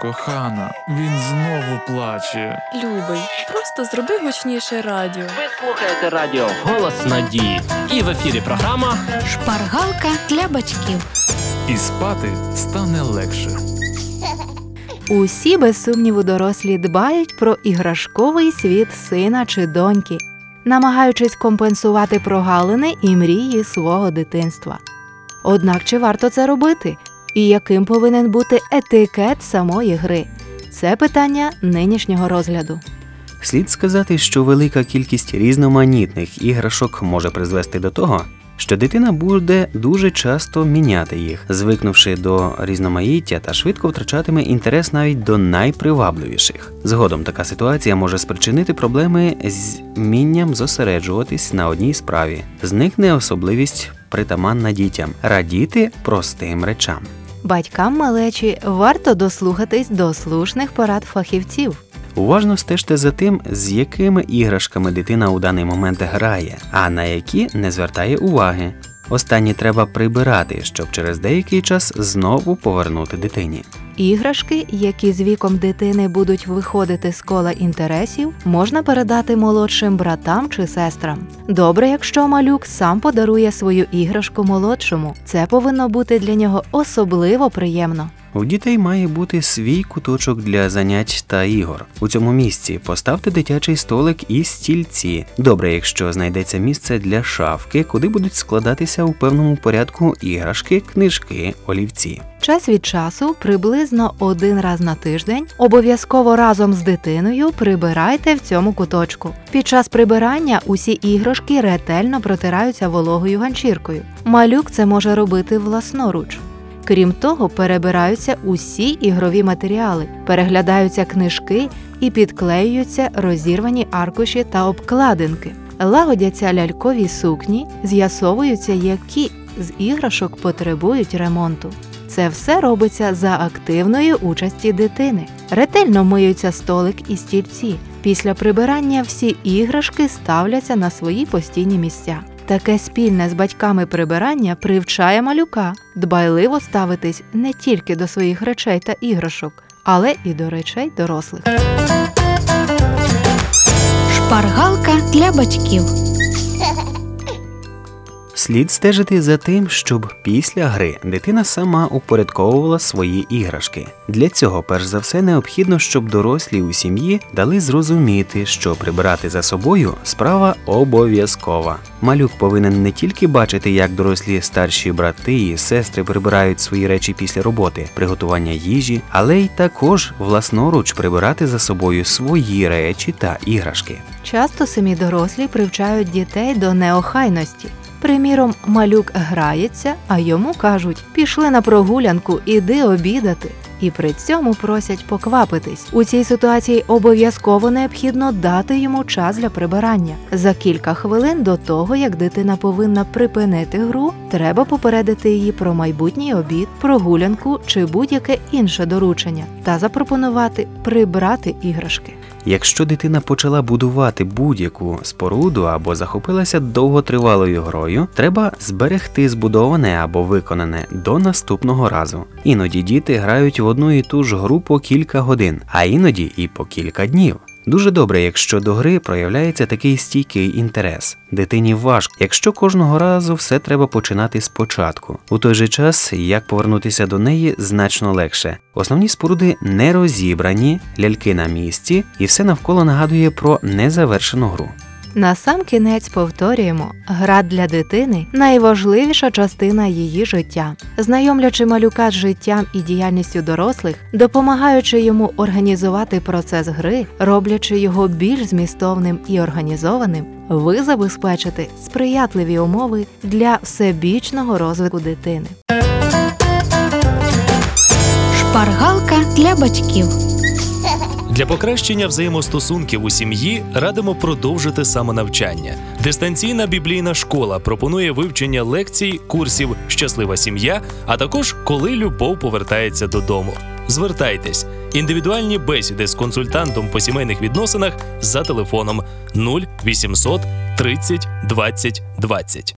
Кохана, він знову плаче. Любий, просто зроби гучніше радіо. Ви слухаєте радіо Голос Надії. І в ефірі програма Шпаргалка для батьків. І спати стане легше. Усі без сумніву дорослі дбають про іграшковий світ сина чи доньки, намагаючись компенсувати прогалини і мрії свого дитинства. Однак чи варто це робити? І яким повинен бути етикет самої гри? Це питання нинішнього розгляду. Слід сказати, що велика кількість різноманітних іграшок може призвести до того, що дитина буде дуже часто міняти їх, звикнувши до різноманіття та швидко втрачатиме інтерес навіть до найпривабливіших. Згодом така ситуація може спричинити проблеми з вмінням зосереджуватись на одній справі. Зникне особливість притаманна дітям радіти простим речам. Батькам малечі варто дослухатись до слушних порад фахівців. Уважно стежте за тим, з якими іграшками дитина у даний момент грає, а на які не звертає уваги. Останні треба прибирати, щоб через деякий час знову повернути дитині. Іграшки, які з віком дитини будуть виходити з кола інтересів, можна передати молодшим братам чи сестрам. Добре, якщо малюк сам подарує свою іграшку молодшому. Це повинно бути для нього особливо приємно. У дітей має бути свій куточок для занять та ігор. У цьому місці поставте дитячий столик і стільці. Добре, якщо знайдеться місце для шафки, куди будуть складатися у певному порядку іграшки, книжки, олівці. Час від часу, приблизно один раз на тиждень, обов'язково разом з дитиною прибирайте в цьому куточку. Під час прибирання усі іграшки ретельно протираються вологою ганчіркою. Малюк це може робити власноруч. Крім того, перебираються усі ігрові матеріали, переглядаються книжки і підклеюються розірвані аркуші та обкладинки. Лагодяться лялькові сукні, з'ясовуються, які з іграшок потребують ремонту. Це все робиться за активної участі дитини. Ретельно миються столик і стільці. Після прибирання всі іграшки ставляться на свої постійні місця. Таке спільне з батьками прибирання привчає малюка дбайливо ставитись не тільки до своїх речей та іграшок, але і до речей дорослих. Шпаргалка для батьків. Слід стежити за тим, щоб після гри дитина сама упорядковувала свої іграшки. Для цього, перш за все, необхідно, щоб дорослі у сім'ї дали зрозуміти, що прибирати за собою справа обов'язкова. Малюк повинен не тільки бачити, як дорослі старші брати і сестри прибирають свої речі після роботи, приготування їжі, але й також власноруч прибирати за собою свої речі та іграшки. Часто самі дорослі привчають дітей до неохайності. Приміром, малюк грається, а йому кажуть: пішли на прогулянку, іди обідати. І при цьому просять поквапитись. У цій ситуації обов'язково необхідно дати йому час для прибирання. За кілька хвилин до того, як дитина повинна припинити гру, треба попередити її про майбутній обід, прогулянку чи будь-яке інше доручення та запропонувати прибрати іграшки. Якщо дитина почала будувати будь-яку споруду або захопилася довготривалою грою, треба зберегти збудоване або виконане до наступного разу. Іноді діти грають в одну і ту ж гру по кілька годин, а іноді і по кілька днів. Дуже добре, якщо до гри проявляється такий стійкий інтерес. Дитині важко, якщо кожного разу все треба починати спочатку. У той же час, як повернутися до неї, значно легше. Основні споруди не розібрані, ляльки на місці, і все навколо нагадує про незавершену гру. На сам кінець повторюємо, гра для дитини найважливіша частина її життя, знайомлячи малюка з життям і діяльністю дорослих, допомагаючи йому організувати процес гри, роблячи його більш змістовним і організованим, ви забезпечите сприятливі умови для всебічного розвитку дитини. Шпаргалка для батьків. Для покращення взаємостосунків у сім'ї радимо продовжити самонавчання. Дистанційна біблійна школа пропонує вивчення лекцій, курсів Щаслива сім'я, а також коли любов повертається додому. Звертайтесь індивідуальні бесіди з консультантом по сімейних відносинах за телефоном 0800 30 20 20.